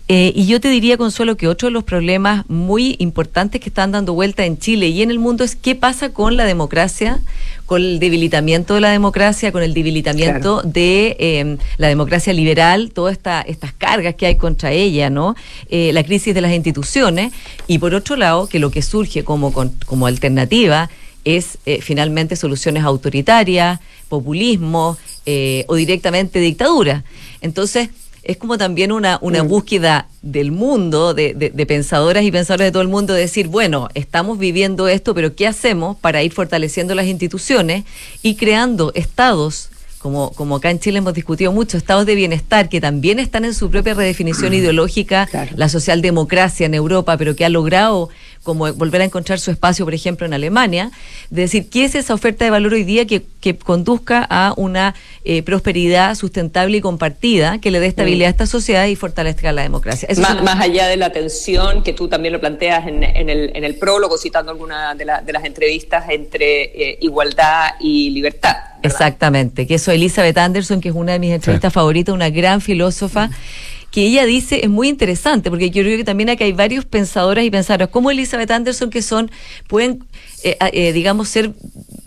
Eh, y yo te diría, Consuelo, que otro de los problemas muy importantes que están dando vuelta en Chile y en el mundo es qué pasa con la democracia, con el debilitamiento de la democracia, con el debilitamiento de eh, la democracia liberal, todas esta, estas cargas que hay contra ella, ¿no? Eh, la crisis de las instituciones. Y por otro lado, que lo que surge como, como alternativa es eh, finalmente soluciones autoritarias, populismo, eh, o directamente dictadura. Entonces, es como también una, una búsqueda del mundo, de, de, de, pensadoras y pensadores de todo el mundo, de decir, bueno, estamos viviendo esto, pero ¿qué hacemos para ir fortaleciendo las instituciones y creando estados? Como, como acá en Chile hemos discutido mucho, estados de bienestar que también están en su propia redefinición ideológica, la socialdemocracia en Europa, pero que ha logrado como volver a encontrar su espacio, por ejemplo, en Alemania, de decir, ¿qué es esa oferta de valor hoy día que, que conduzca a una eh, prosperidad sustentable y compartida, que le dé estabilidad a esta sociedad y fortalezca la democracia? Eso más, más, allá de la tensión que tú también lo planteas en, en, el, en el, prólogo, citando alguna de, la, de las entrevistas entre eh, igualdad y libertad. ¿verdad? Exactamente, que eso Elizabeth Anderson, que es una de mis entrevistas sí. favoritas, una gran filósofa. Mm que ella dice es muy interesante, porque yo creo que también aquí hay varios pensadoras y pensadores, como Elizabeth Anderson, que son, pueden, eh, eh, digamos, ser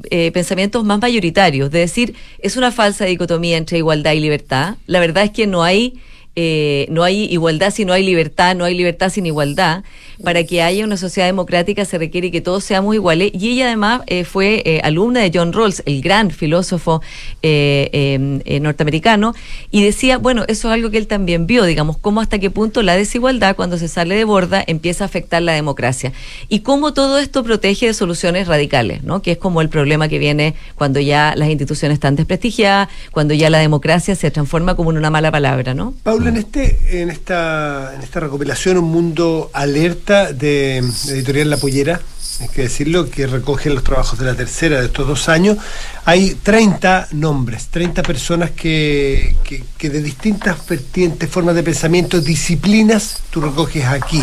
eh, pensamientos más mayoritarios, de decir, es una falsa dicotomía entre igualdad y libertad. La verdad es que no hay... Eh, no hay igualdad si no hay libertad, no hay libertad sin igualdad. Para que haya una sociedad democrática se requiere que todos seamos iguales. Y ella además eh, fue eh, alumna de John Rawls, el gran filósofo norteamericano, y decía, bueno, eso es algo que él también vio, digamos, cómo hasta qué punto la desigualdad cuando se sale de borda empieza a afectar la democracia. Y cómo todo esto protege de soluciones radicales, ¿no? Que es como el problema que viene cuando ya las instituciones están desprestigiadas, cuando ya la democracia se transforma como en una mala palabra, ¿no? En, este, en, esta, en esta recopilación Un Mundo Alerta de, de Editorial La Pollera, hay que decirlo, que recoge los trabajos de la tercera de estos dos años, hay 30 nombres, 30 personas que, que, que de distintas vertientes, formas de pensamiento, disciplinas, tú recoges aquí.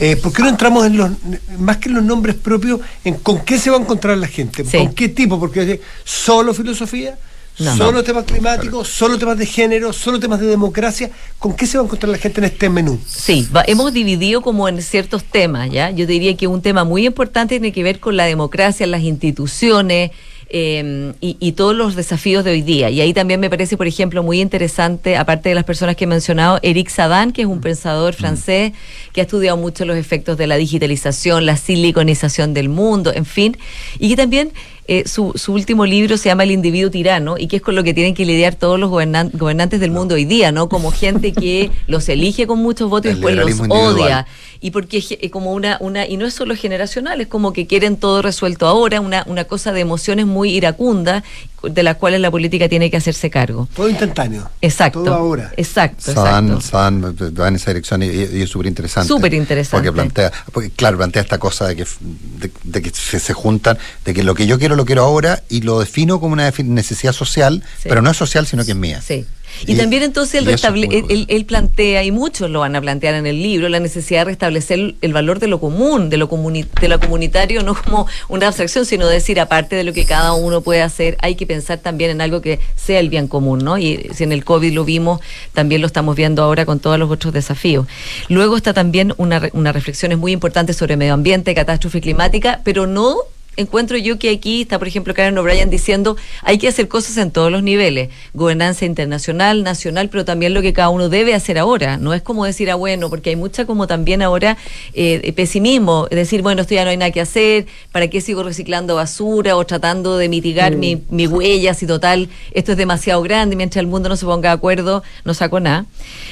Eh, ¿Por qué no entramos en los, más que en los nombres propios, en con qué se va a encontrar la gente? Sí. ¿Con qué tipo? Porque solo filosofía, no, solo no. temas climáticos, solo temas de género, solo temas de democracia. ¿Con qué se va a encontrar la gente en este menú? Sí, va, hemos dividido como en ciertos temas, ¿ya? Yo diría que un tema muy importante tiene que ver con la democracia, las instituciones. Eh, y, y, todos los desafíos de hoy día. Y ahí también me parece, por ejemplo, muy interesante, aparte de las personas que he mencionado, Eric Sadan, que es un pensador francés que ha estudiado mucho los efectos de la digitalización, la siliconización del mundo, en fin, y que también eh, su, su, último libro se llama El individuo tirano y que es con lo que tienen que lidiar todos los gobernan gobernantes del mundo hoy día, ¿no? Como gente que los elige con muchos votos y después los individual. odia. Y porque es como una, una, y no es solo generacional, es como que quieren todo resuelto ahora, una, una cosa de emociones muy iracundas de las cuales la política tiene que hacerse cargo. Todo instantáneo. Exacto. Todo ahora. Exacto. Sadan, Sadan va en esa dirección y, y es súper interesante. Súper interesante. Porque plantea, porque claro, plantea esta cosa de que, de, de que se, se, juntan, de que lo que yo quiero lo quiero ahora y lo defino como una necesidad social, sí. pero no es social, sino que es mía. Sí. Y, y, también entonces él, restable, él, él, él, plantea, y muchos lo van a plantear en el libro, la necesidad de restablecer el valor de lo común, de lo, comuni de lo comunitario, no como una abstracción, sino decir, aparte de lo que cada uno puede hacer, hay que pensar también en algo que sea el bien común, ¿no? Y si en el COVID lo vimos, también lo estamos viendo ahora con todos los otros desafíos. Luego está también una, una reflexión muy importante sobre medio ambiente, catástrofe climática, pero no encuentro yo que aquí está, por ejemplo, Karen O'Brien diciendo hay que hacer cosas en todos los niveles, gobernanza internacional, nacional, pero también lo que cada uno debe hacer ahora. No es como decir, ah, bueno, porque hay mucha como también ahora eh, pesimismo, es decir, bueno, esto ya no hay nada que hacer, ¿para qué sigo reciclando basura o tratando de mitigar mm. mi, mi huella si total esto es demasiado grande, mientras el mundo no se ponga de acuerdo, no saco nada.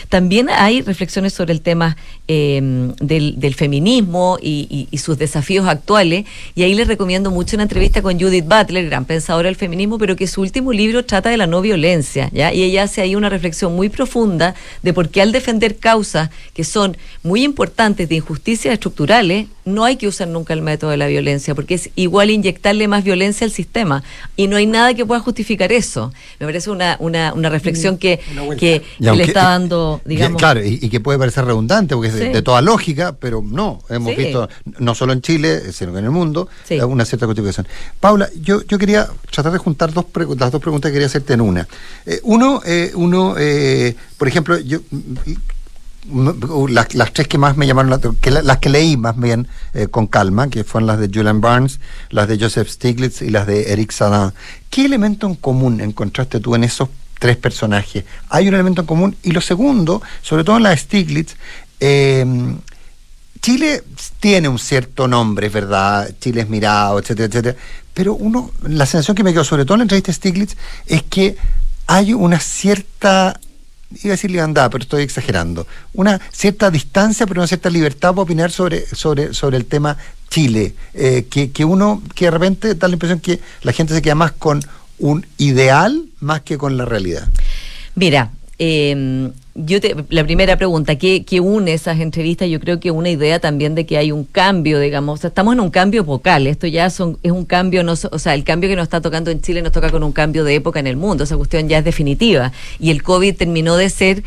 También hay reflexiones sobre el tema eh, del, del, feminismo y, y, y sus desafíos actuales, y ahí les recomiendo mucho una entrevista con Judith Butler, gran pensadora del feminismo, pero que su último libro trata de la no violencia, ¿ya? Y ella hace ahí una reflexión muy profunda de por qué al defender causas que son muy importantes de injusticias estructurales, no hay que usar nunca el método de la violencia, porque es igual inyectarle más violencia al sistema. Y no hay nada que pueda justificar eso. Me parece una, una, una reflexión que, que, que aunque, le está dando, digamos. Claro, y, y, que puede parecer redundante, porque es de, toda lógica, pero no. Hemos sí. visto, no solo en Chile, sino que en el mundo, sí. una cierta justificación. Paula, yo, yo quería tratar de juntar dos las dos preguntas que quería hacerte en una. Eh, uno, eh, uno eh, por ejemplo, yo las, las, tres que más me llamaron, la, que las que leí más bien eh, con calma, que fueron las de Julian Barnes, las de Joseph Stiglitz y las de Eric Sadan. ¿Qué elemento en común encontraste tú en esos tres personajes? Hay un elemento en común. Y lo segundo, sobre todo en la de Stiglitz, eh, Chile tiene un cierto nombre, verdad, Chile es mirado, etcétera, etcétera, pero uno, la sensación que me quedó sobre todo en la entrevista de Stiglitz es que hay una cierta iba a decir libertad, pero estoy exagerando, una cierta distancia, pero una cierta libertad para opinar sobre, sobre, sobre el tema Chile, eh, que, que uno, que de repente da la impresión que la gente se queda más con un ideal más que con la realidad. Mira, eh, yo te, la primera pregunta, ¿qué, ¿qué, une esas entrevistas? Yo creo que una idea también de que hay un cambio, digamos, estamos en un cambio vocal, esto ya son, es un cambio, no, o sea, el cambio que nos está tocando en Chile nos toca con un cambio de época en el mundo, esa cuestión ya es definitiva, y el COVID terminó de ser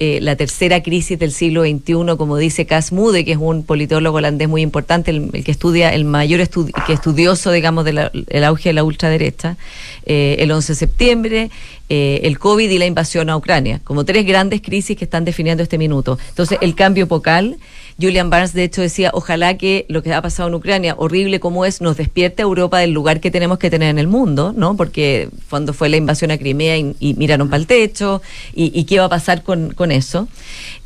eh, la tercera crisis del siglo XXI, como dice Cas Mude, que es un politólogo holandés muy importante, el, que estudia, el mayor estudi que estudioso, digamos, del auge de la ultraderecha, eh, el 11 de septiembre, eh, el COVID y la invasión a Ucrania, como tres grandes crisis que están definiendo este minuto. Entonces, el cambio epocal Julian Barnes, de hecho, decía, ojalá que lo que ha pasado en Ucrania, horrible como es, nos despierte a Europa del lugar que tenemos que tener en el mundo, ¿no? Porque cuando fue la invasión a Crimea y, miraron para el techo, y, qué va a pasar con, eso.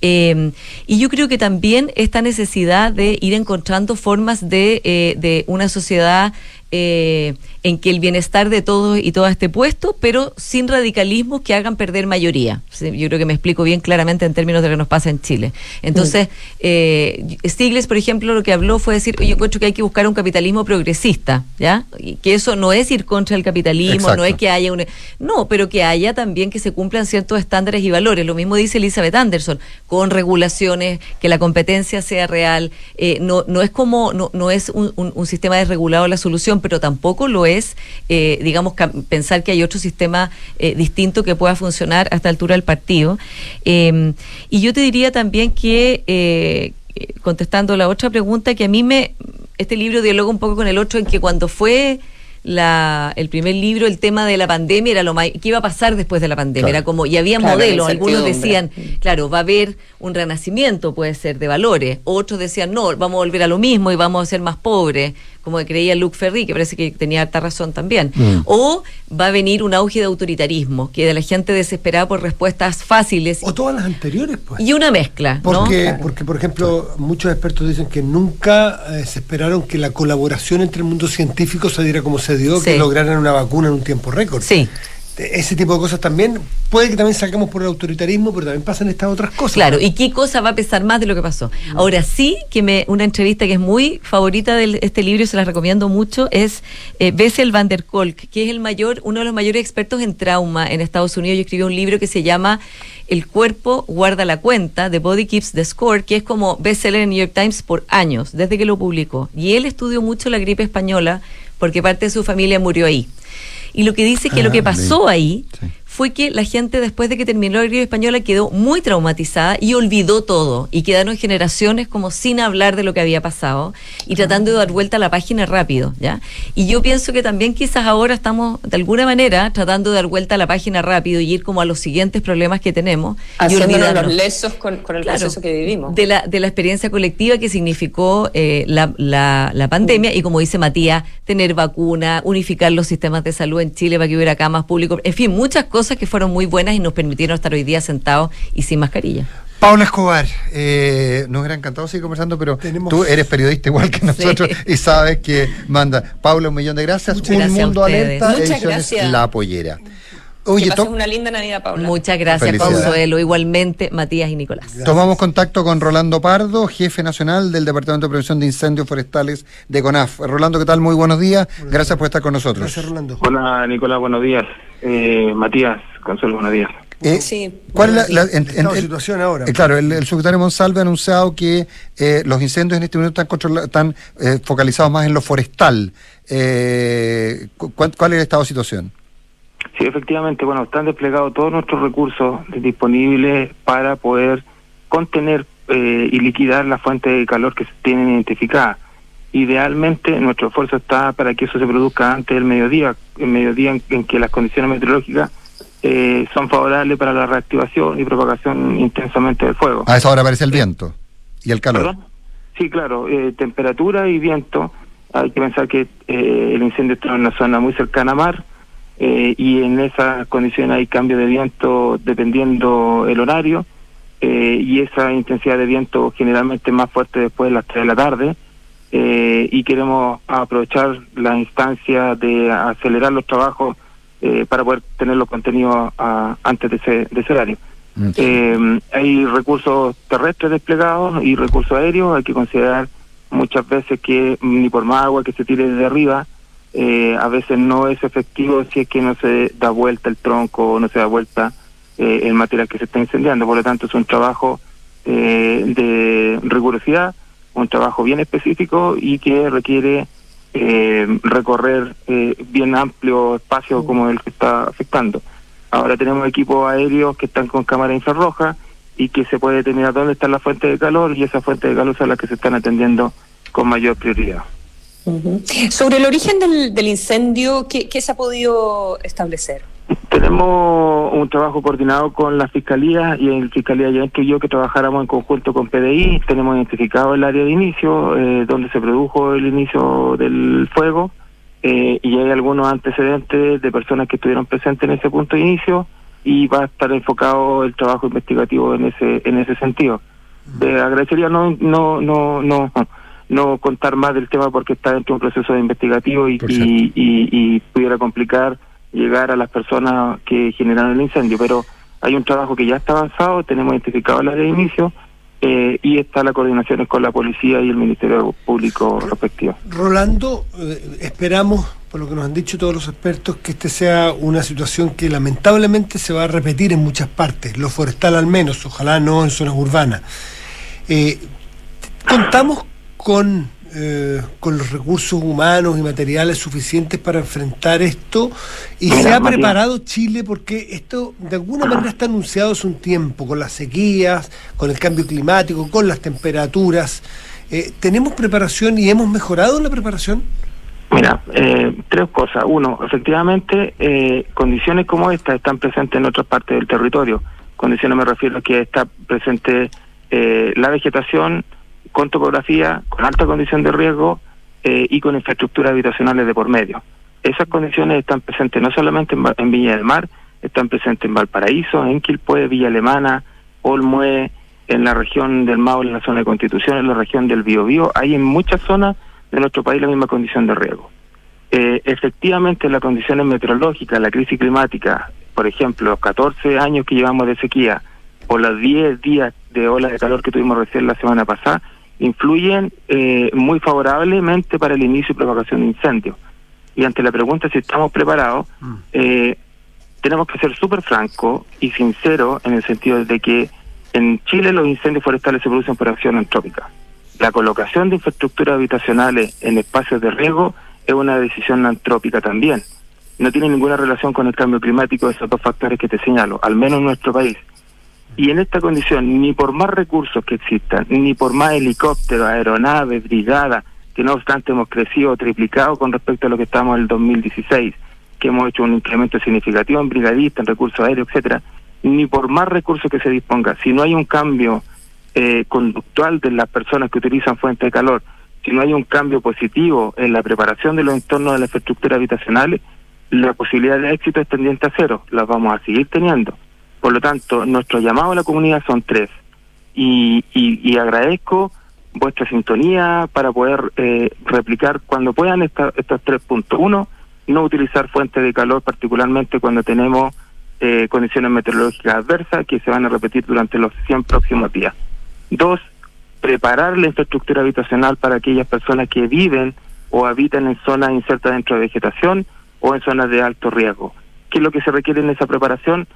Eh, y yo creo que también esta necesidad de ir encontrando formas de, eh, de una sociedad eh, en que el bienestar de todos y todas esté puesto, pero sin radicalismos que hagan perder mayoría. Yo creo que me explico bien claramente en términos de lo que nos pasa en Chile. Entonces, eh, Stiglitz, por ejemplo, lo que habló fue decir, yo encuentro que hay que buscar un capitalismo progresista, ¿ya? Y que eso no es ir contra el capitalismo, no es que haya un... No, pero que haya también que se cumplan ciertos estándares y valores. Lo mismo dice Elizabeth Anderson, con regulaciones, que la competencia sea real. Eh, no, no es como, no, no es un, un, un sistema desregulado la solución, pero tampoco lo es, eh, digamos, pensar que hay otro sistema eh, distinto que pueda funcionar a esta altura del partido. Em, y yo te diría también que, eh, contestando la otra pregunta, que a mí me, este libro dialoga un poco con el otro en que cuando fue la, el primer libro, el tema de la pandemia era lo más, qué iba a pasar después de la pandemia, era como, y había modelos, algunos decían, claro, va a haber un renacimiento, puede ser, de valores, otros decían, no, vamos a volver a lo mismo y vamos a ser más pobres, como creía Luc Ferry, que parece que tenía harta razón también. Mm. O va a venir un auge de autoritarismo, que de la gente desesperada por respuestas fáciles. O todas las anteriores, pues. Y una mezcla. Porque, porque por ejemplo, muchos expertos dicen que nunca eh, se esperaron que la colaboración entre el mundo científico se diera como se dio, que lograran una vacuna en un tiempo récord. Sí ese tipo de cosas también, puede que también salgamos por el autoritarismo, pero también pasan estas otras cosas. Claro, ¿y qué cosa va a pesar más de lo que pasó? Ahora sí, que me una entrevista que es muy favorita de este libro y se la recomiendo mucho, es eh, Bessel van der Kolk, que es el mayor, uno de los mayores expertos en trauma en Estados Unidos, y escribió un libro que se llama El cuerpo guarda la cuenta, The Body Keeps the Score, que es como bestseller en New York Times por años, desde que lo publicó. Y él estudió mucho la gripe española, porque parte de su familia murió ahí. Y lo que dice que lo que ah, pasó ahí fue que la gente después de que terminó la gripe española quedó muy traumatizada y olvidó todo. Y quedaron generaciones como sin hablar de lo que había pasado y tratando de dar vuelta a la página rápido, ¿ya? Y yo pienso que también quizás ahora estamos de alguna manera tratando de dar vuelta a la página rápido y ir como a los siguientes problemas que tenemos Haciéndonos los lesos con, el proceso que vivimos. De la, de la experiencia colectiva que significó eh, la, la, pandemia y como dice Matías, tener vacuna, unificar los sistemas de salud en Chile para que hubiera camas públicos, en fin, muchas cosas cosas que fueron muy buenas y nos permitieron estar hoy día sentados y sin mascarilla. Paula Escobar, eh, nos hubiera encantado seguir conversando, pero tú eres periodista igual que nosotros y sabes que manda. Paula, un millón de gracias. un mundo alerta, Muchas gracias. La Pollera. Oye, que pases una linda Navidad, Paula. Muchas gracias, Consuelo. Igualmente, Matías y Nicolás. Tomamos contacto con Rolando Pardo, jefe nacional del Departamento de Prevención de Incendios Forestales de CONAF. Rolando, ¿qué tal? Muy buenos días. Gracias por estar con nosotros. Gracias, Rolando. Hola, Nicolás, buenos días. Eh, Matías, Consuelo, buenos días. Eh, sí, ¿Cuál es la, situación ahora? Eh, claro, el, secretario Monsalve ha anunciado que eh, los incendios en este momento están, están focalizados más en lo forestal. ¿cuál, ¿Cuál es el estado de situación? Sí, efectivamente, bueno, están desplegados todos nuestros recursos disponibles para poder contener y liquidar la fuente de calor que se tienen identificada idealmente nuestro esfuerzo está para que eso se produzca antes del mediodía, el mediodía en, que las condiciones meteorológicas eh, son favorables para la reactivación y propagación intensamente del fuego. A esa hora aparece el viento y el calor. Sí, claro, eh, temperatura y viento. Hay que pensar que eh, el incendio está en una zona muy cercana a mar y en esas condiciones hay cambio de viento dependiendo el horario y esa intensidad de viento generalmente más fuerte después de las 3 de la tarde eh, y queremos aprovechar la instancia de acelerar los trabajos eh, para poder tener los contenidos a- antes de ese, de ese horario. Eh, hay recursos terrestres desplegados y recursos aéreos. Hay que considerar muchas veces que ni por más agua que se tire desde arriba, eh, a veces no es efectivo si es que no se da vuelta el tronco o no se da vuelta eh, el material que se está incendiando. Por lo tanto, es un trabajo eh, de rigurosidad, un trabajo bien específico y que requiere eh, recorrer eh, bien amplio espacio como el que está afectando. Ahora tenemos equipos aéreos que están con cámara infrarroja y que se puede determinar dónde está la fuente de calor y esa fuente de calor son las que se están atendiendo con mayor prioridad. Sobre el origen del, del incendio, ¿qué, qué se ha podido establecer? Tenemos un trabajo coordinado con la Fiscalía y en Fiscalía ya yo que trabajáramos en conjunto con PDI. Tenemos identificado el área de inicio, eh, donde se produjo el inicio del fuego eh, y hay algunos antecedentes de personas que estuvieron presentes en ese punto de inicio y va a estar enfocado el trabajo investigativo en ese en ese sentido. Eh, agradecería no no no no no contar más del tema porque está dentro de un proceso investigativo y, y, y- y pudiera complicar llegar a las personas que generaron el incendio, pero hay un trabajo que ya está avanzado, tenemos identificado el área de inicio eh, y está la coordinación con la policía y el Ministerio Público respectivo. Rolando, eh, esperamos, por lo que nos han dicho todos los expertos, que este sea una situación que lamentablemente se va a repetir en muchas partes, lo forestal al menos, ojalá no en zonas urbanas. Eh, contamos con, eh, con los recursos humanos y materiales suficientes para enfrentar esto y Mira, se ha preparado Chile porque esto de alguna manera está anunciado hace un tiempo, con las sequías, con el cambio climático, con las temperaturas. Eh, ¿Tenemos preparación y hemos mejorado la preparación? Mira, eh, tres cosas. Uno, efectivamente, eh, condiciones como esta están presentes en otras partes del territorio. Condiciones me refiero a que está presente eh, la vegetación con topografía, con alta condición de riesgo eh, y con infraestructuras habitacionales de por medio. Esas condiciones están presentes no solamente en, en Viña del Mar, están presentes en Valparaíso, en Quilpué, Villa Alemana, Olmué, en la región del Maule, en la zona de Constitución, en la región del Biobío. Hay en muchas zonas de nuestro país la misma condición de riesgo. Eh, efectivamente, las condiciones meteorológicas, la crisis climática, por ejemplo, los 14 años que llevamos de sequía o los 10 días de ola de calor que tuvimos recién la semana pasada, influyen eh, muy favorablemente para el inicio y propagación de incendios. Y ante la pregunta si estamos preparados, eh, tenemos que ser súper francos y sinceros en el sentido de que en Chile los incendios forestales se producen por acción antrópica. La colocación de infraestructuras habitacionales en espacios de riesgo es una decisión antrópica también. No tiene ninguna relación con el cambio climático, esos dos factores que te señalo, al menos en nuestro país. Y en esta condición, ni por más recursos que existan, ni por más helicópteros, aeronaves, brigadas, que no obstante hemos crecido, triplicado con respecto a lo que estamos en el 2016, que hemos hecho un incremento significativo en brigadistas, en recursos aéreos, etcétera, ni por más recursos que se disponga, si no hay un cambio eh, conductual de las personas que utilizan fuentes de calor, si no hay un cambio positivo en la preparación de los entornos de la infraestructura habitacionales, la posibilidad de éxito es tendiente a cero, las vamos a seguir teniendo. Por lo tanto, nuestro llamado a la comunidad son tres. Y, agradezco vuestra sintonía para poder eh, replicar cuando puedan esta- estos tres puntos. Uno, no utilizar fuentes de calor, particularmente cuando tenemos eh, condiciones meteorológicas adversas que se van a repetir durante los 100 próximos días. Dos, preparar la infraestructura habitacional para aquellas personas que viven o habitan en zonas insertas dentro de vegetación o en zonas de alto riesgo. ¿Qué es lo que se requiere en esa preparación?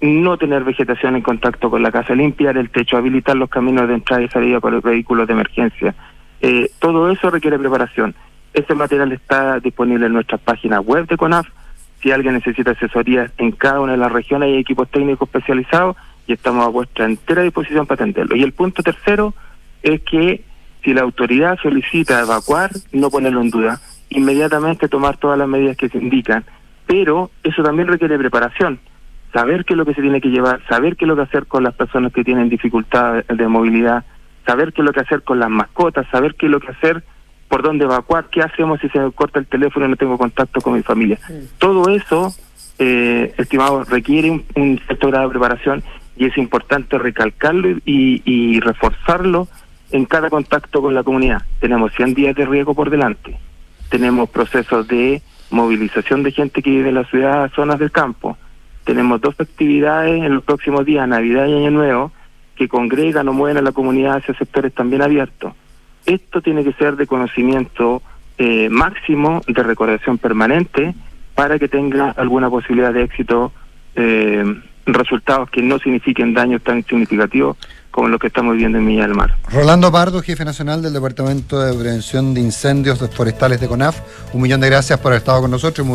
No tener vegetación en contacto con la casa, limpiar el techo, habilitar los caminos de entrada y salida para los vehículos de emergencia. Eh, todo eso requiere preparación. Ese material está disponible en nuestras páginas web de CONAF. Si alguien necesita asesoría en cada una de las regiones, hay equipos técnicos especializados y estamos a vuestra entera disposición para atenderlo. Y el punto tercero es que si la autoridad solicita evacuar, no ponerlo en duda, inmediatamente tomar todas las medidas que se indican, pero eso también requiere preparación, saber qué es lo que se tiene que llevar, saber qué es lo que hacer con las personas que tienen dificultad de, movilidad, saber qué es lo que hacer con las mascotas, saber qué es lo que hacer, por dónde evacuar, qué hacemos si se me corta el teléfono y no tengo contacto con mi familia. Todo eso, eh, estimado, requiere un, un cierto grado de preparación y es importante recalcarlo y, y reforzarlo en cada contacto con la comunidad. Tenemos 100 días de riesgo por delante, tenemos procesos de movilización de gente que vive en la ciudad a zonas del campo. Tenemos dos actividades en los próximos días, Navidad y Año Nuevo, que congregan o mueven a la comunidad hacia sectores también abiertos. Esto tiene que ser de conocimiento eh, máximo, de recordación permanente, para que tenga alguna posibilidad de éxito, eh, resultados que no signifiquen daños tan significativos como los que estamos viviendo en Villa del Mar. Rolando Pardo, jefe nacional del Departamento de Prevención de Incendios Forestales de CONAF, un millón de gracias por haber estado con nosotros.